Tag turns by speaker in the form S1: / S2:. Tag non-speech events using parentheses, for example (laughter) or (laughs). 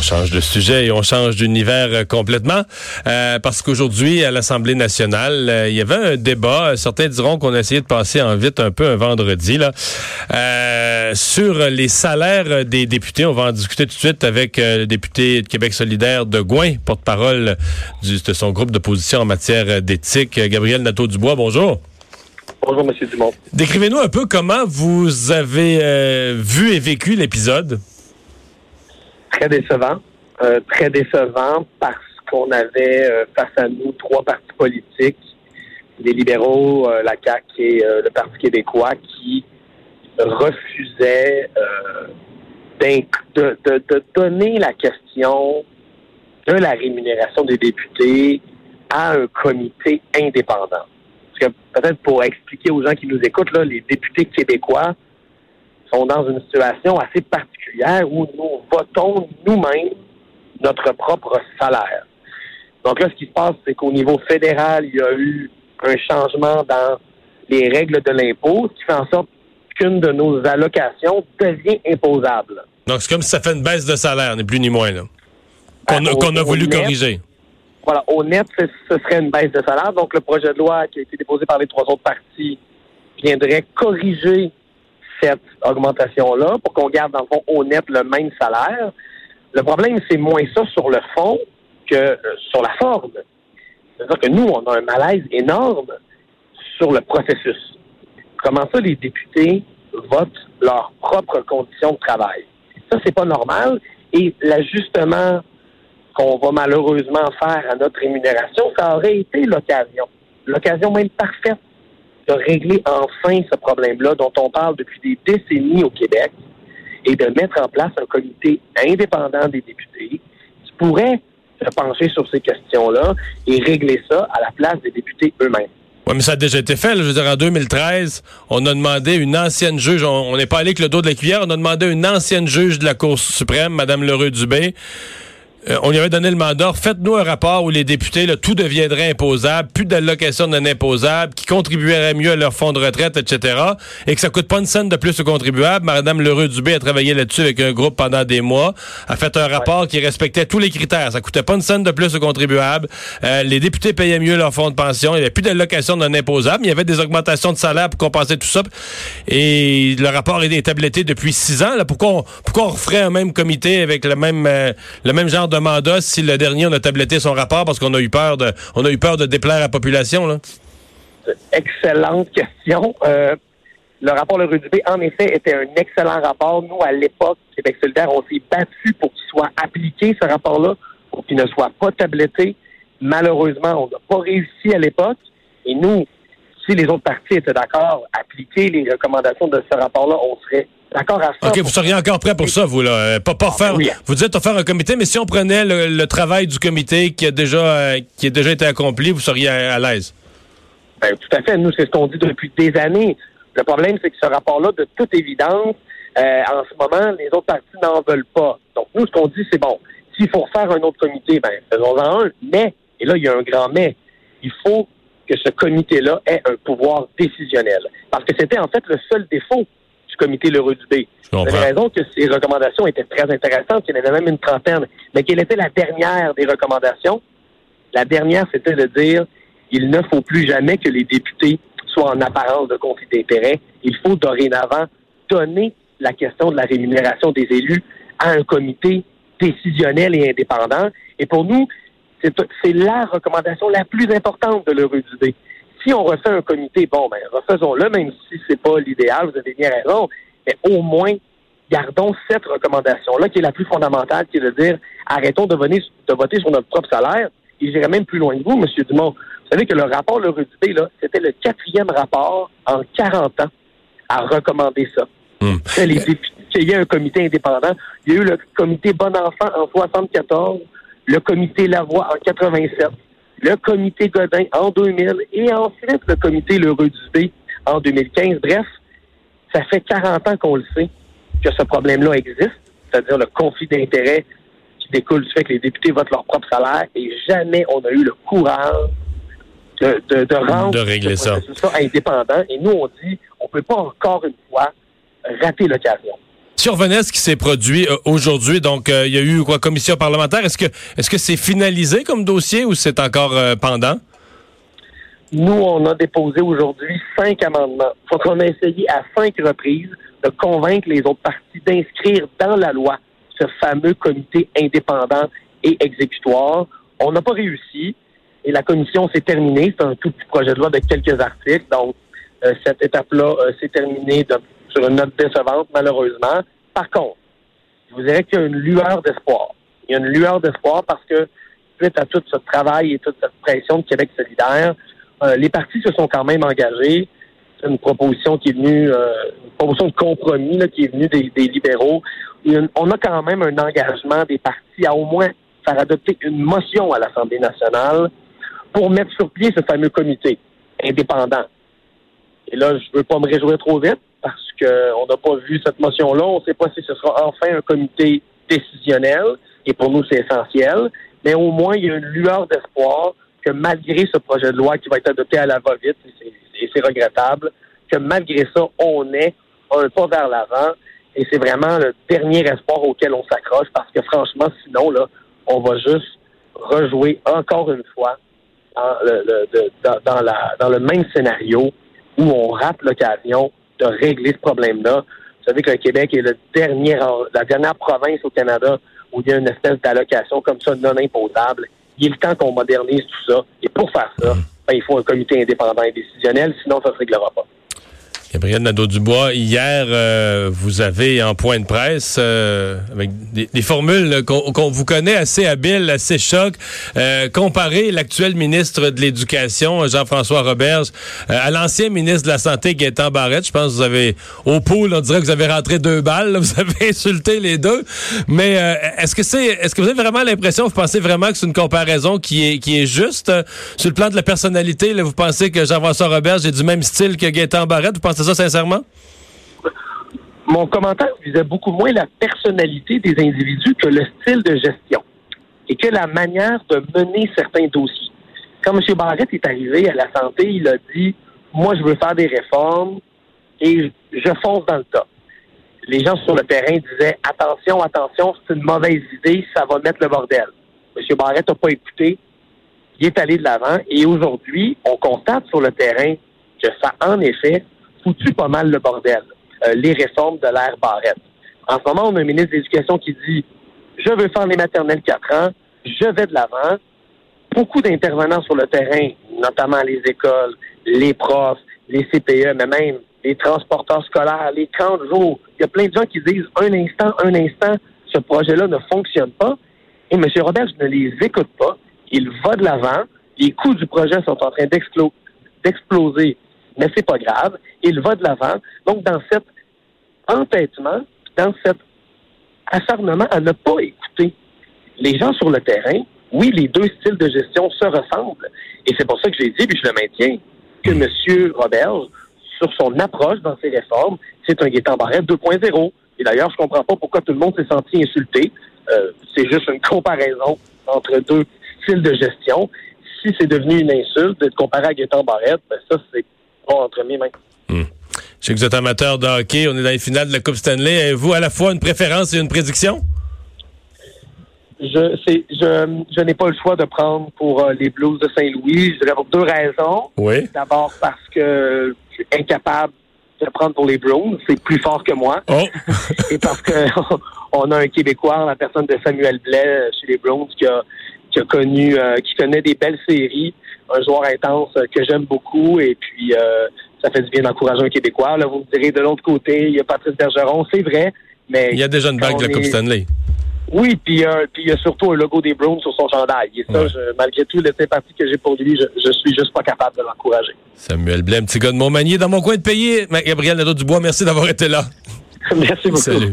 S1: On change de sujet et on change d'univers euh, complètement euh, parce qu'aujourd'hui à l'Assemblée nationale, euh, il y avait un débat. Certains diront qu'on a essayé de passer en vite un peu un vendredi là sur les salaires des députés. On va en discuter tout de suite avec le député de Québec solidaire de Gouin, porte-parole de son groupe d'opposition en matière d'éthique, Gabriel Nadeau-Dubois. Bonjour.
S2: Bonjour, M. Dumont.
S1: Décrivez-nous un peu comment vous avez vu et vécu l'épisode
S2: très décevant. Euh, très décevant parce qu'on avait euh, face à nous trois partis politiques, les libéraux, euh, la CAQ et le Parti québécois, qui refusaient de, de, donner la question de la rémunération des députés à un comité indépendant. Parce que peut-être pour expliquer aux gens qui nous écoutent, là, les députés québécois sont dans une situation assez particulière où nous votons nous-mêmes notre propre salaire. Donc là, ce qui se passe, c'est qu'au niveau fédéral, il y a eu un changement dans les règles de l'impôt, ce qui fait en sorte qu'une de nos allocations devient imposable.
S1: Donc c'est comme si ça fait une baisse de salaire, ni plus ni moins, Qu'on a, voulu corriger.
S2: Voilà, au net, ce serait une baisse de salaire. Donc le projet de loi qui a été déposé par les trois autres partis viendrait corriger cette augmentation-là pour qu'on garde, dans le fond, net le même salaire. Le problème, c'est moins ça sur le fond que euh, sur la forme. C'est-à-dire que nous, on a un malaise énorme sur le processus. Comment ça, les députés votent leurs propres conditions de travail? Ça, c'est pas normal. Et l'ajustement qu'on va malheureusement faire à notre rémunération, ça aurait été l'occasion. L'occasion même parfaite de régler enfin ce problème-là dont on parle depuis des décennies au Québec et de mettre en place un comité indépendant des députés qui pourrait se pencher sur ces questions-là et régler ça à la place des députés eux-mêmes.
S1: Oui, mais ça a déjà été fait. Je veux dire, en 2013, on a demandé une ancienne juge, on n'est pas allé avec le dos de la cuillère, on a demandé une ancienne juge de la Cour suprême, Mme Leroux-Dubé, euh, on lui avait donné le mandat, faites-nous un rapport où les députés, là, tout deviendrait imposable, plus d'allocations non imposables, qui contribueraient mieux à leur fonds de retraite, etc., et que ça coûte pas une scène de plus aux contribuables. Madame Leroux-Dubé a travaillé là-dessus avec un groupe pendant des mois, a fait un rapport qui respectait tous les critères. Ça coûtait pas une scène de plus aux contribuables. Euh, les députés payaient mieux leur fonds de pension. Il n'y avait plus d'allocations non imposables. Il y avait des augmentations de salaire pour compenser tout ça. Et le rapport est tabletté depuis six ans. Là. Pourquoi, on, pourquoi on referait un même comité avec le même, euh, le même genre de mandat si le dernier on a tabletté son rapport parce qu'on a eu peur de on a eu peur de déplaire à la population?
S2: Excellente question. Euh, le rapport Le Rudubé, en effet, était un excellent rapport. Nous, à l'époque, Québec solidaire, on s'est battu pour qu'il soit appliqué, ce rapport-là, pour qu'il ne soit pas tabletté. Malheureusement, on n'a pas réussi à l'époque. Et nous, si les autres partis étaient d'accord appliquer les recommandations de ce rapport-là, on serait d'accord à ça.
S1: OK, vous seriez encore prêt pour ça, vous, là. Euh, pas, pas ah, faire. Vous dites faire un comité, mais si on prenait le, travail du comité qui a déjà euh, qui a déjà été accompli, vous seriez à, l'aise?
S2: Ben, tout à fait. Nous, c'est ce qu'on dit depuis des années. Le problème, c'est que ce rapport-là, de toute évidence, euh, en ce moment, les autres partis n'en veulent pas. Donc, nous, ce qu'on dit, c'est bon, s'il faut refaire un autre comité, ben, faisons-en un. Mais, et là, il y a un grand mais, il faut que ce comité-là ait un pouvoir décisionnel. Parce que c'était en fait le seul défaut du comité Leroy Dubé. Vous avez raison que ces recommandations étaient très intéressantes, il y en avait même une trentaine. Mais quelle était la dernière des recommandations? La dernière, c'était de dire il ne faut plus jamais que les députés soient en apparence de conflit d'intérêts. Il faut dorénavant donner la question de la rémunération des élus à un comité décisionnel et indépendant. Et pour nous, c'est la recommandation la plus importante de l'heureux idée. Si on refait un comité, bon, ben, refaisons-le, même si c'est pas l'idéal, vous avez bien raison, mais au moins, gardons cette recommandation-là, qui est la plus fondamentale, qui est de dire, arrêtons de, venir, de voter sur notre propre salaire. Et j'irai même plus loin que vous, M. Dumont. Vous savez que le rapport Le Dubé, là, c'était le quatrième rapport en 40 ans à recommander ça. Hmm. Il y a un comité indépendant. Il y a eu le comité Bon Enfant en 74 le comité Lavoie en 87, le comité Godin en 2000 et ensuite le comité L'Heureux du en 2015. Bref, ça fait 40 ans qu'on le sait que ce problème-là existe, c'est-à-dire le conflit d'intérêts qui découle du fait que les députés votent leur propre salaire et jamais on a eu le courage de, de, rendre
S1: de régler ça.
S2: indépendant. Et nous, on dit, on peut pas encore une fois rater l'occasion.
S1: On à ce qui s'est produit euh, aujourd'hui, donc euh, il y a eu quoi commission parlementaire, est-ce que est-ce c'est finalisé comme dossier ou c'est encore pendant?
S2: Nous, on a déposé aujourd'hui cinq amendements. Faut qu'on a essayé à cinq reprises de convaincre les autres partis d'inscrire dans la loi ce fameux comité indépendant et exécutoire. On n'a pas réussi et la commission s'est terminée. C'est un tout petit projet de loi de quelques articles. Donc, euh, cette étape-là euh, s'est terminée sur une note décevante, malheureusement. Par contre, je vous dirais qu'il y a une lueur d'espoir. Il y a une lueur d'espoir parce que, suite à tout ce travail et toute cette pression de Québec solidaire, euh, les partis se sont quand même engagés. C'est une proposition qui est venue, une proposition de compromis qui est venue des, libéraux. on a quand même un engagement des partis à au moins faire adopter une motion à l'Assemblée nationale pour mettre sur pied ce fameux comité indépendant. Et là, je veux pas me réjouir trop vite qu'on n'a pas vu cette motion-là. On ne sait pas si ce sera enfin un comité décisionnel, et pour nous, c'est essentiel. Mais au moins, il y a une lueur d'espoir que malgré ce projet de loi qui va être adopté à la va-vite, et c'est regrettable, que malgré ça, on est un pas vers l'avant. Et c'est vraiment le dernier espoir auquel on s'accroche parce que franchement, sinon, là, on va juste rejouer encore une fois dans le, dans le même scénario où on rate l'occasion de régler ce problème-là. Vous savez que le Québec est le dernier, la dernière province au Canada où il y a une espèce d'allocation comme ça non imposable. Il est le temps qu'on modernise tout ça. Et pour faire ça, ben, il faut un comité indépendant et décisionnel, sinon ça ne se réglera pas.
S1: Gabriel Nadeau-Dubois, hier, euh, vous avez en point de presse, euh, avec des, formules qu'on vous connaît assez habiles, assez choc, euh, comparer l'actuel ministre de l'Éducation, Jean-François Roberge, à l'ancien ministre de la Santé, Gaétan Barrette. Je pense que vous avez, au pôle, on dirait que vous avez rentré deux balles, vous avez (laughs) insulté les deux. Mais est-ce que c'est, est-ce que vous avez vraiment l'impression, vous pensez vraiment que c'est une comparaison qui est, qui est juste? sur le plan de la personnalité, là, vous pensez que Jean-François Roberge est du même style que Gaétan Barrette? Ça, sincèrement?
S2: Mon commentaire visait beaucoup moins la personnalité des individus que le style de gestion et que la manière de mener certains dossiers. Quand M. Barrett est arrivé à la santé, il a dit Moi, je veux faire des réformes et je fonce dans le tas. Les gens sur le terrain disaient Attention, attention, c'est une mauvaise idée, ça va mettre le bordel. M. Barrett n'a pas écouté, il est allé de l'avant et aujourd'hui, on constate sur le terrain que ça, en effet, foutu pas mal le bordel, euh, les réformes de l'ère Barrette. En ce moment, on a un ministre de l'Éducation qui dit Je veux faire les maternelles 4 ans, je vais de l'avant. Beaucoup d'intervenants sur le terrain, notamment les écoles, les profs, les CPE, mais même les transporteurs scolaires, les camps de jour. Il y a plein de gens qui disent un instant, un instant, ce projet-là ne fonctionne pas. Et M. Robert ne les écoute pas. Il va de l'avant. Les coûts du projet sont en train d'exploser mais c'est pas grave. Il va de l'avant. Donc, dans cet entêtement, dans cet acharnement à ne pas écouter les gens sur le terrain, oui, les deux styles de gestion se ressemblent. Et c'est pour ça que j'ai dit, puis je le maintiens, que M. Robert, sur son approche dans ses réformes, c'est un Gaétan Barrette 2.0. Et d'ailleurs, je comprends pas pourquoi tout le monde s'est senti insulté. Euh, c'est juste une comparaison entre deux styles de gestion. Si c'est devenu une insulte d'être comparé à Gaétan Barrette, ben ça, c'est entre mes mains.
S1: Je sais que vous êtes amateur de hockey. On est dans les finales de la Coupe Stanley. Avez-vous à la fois une préférence et une prédiction?
S2: Je, je, je n'ai pas le choix de prendre pour euh, les Blues de Saint-Louis. Je dirais pour deux raisons.
S1: Oui.
S2: D'abord parce que je suis incapable de prendre pour les Bruins. C'est plus fort que moi.
S1: Oh.
S2: et parce que (laughs) on a un Québécois, la personne de Samuel Blais chez les Bruins, qui a, qui a connu, euh, qui connaît des belles séries un joueur intense que j'aime beaucoup et puis euh, ça fait du bien d'encourager un Québécois. Là, vous me direz de l'autre côté, il y a Patrice Bergeron, c'est vrai, mais...
S1: Il y a déjà une bague de la Coupe Stanley.
S2: Oui, puis euh, il y a surtout un logo des Browns sur son chandail. Et ça, malgré tout les sympathies que j'ai pour lui, je, je, suis juste pas capable de l'encourager.
S1: Samuel Blais, petit gars de Montmagny, dans mon coin de pays. Gabriel Nadeau-Dubois, merci d'avoir été là. (laughs)
S2: merci beaucoup. Salut.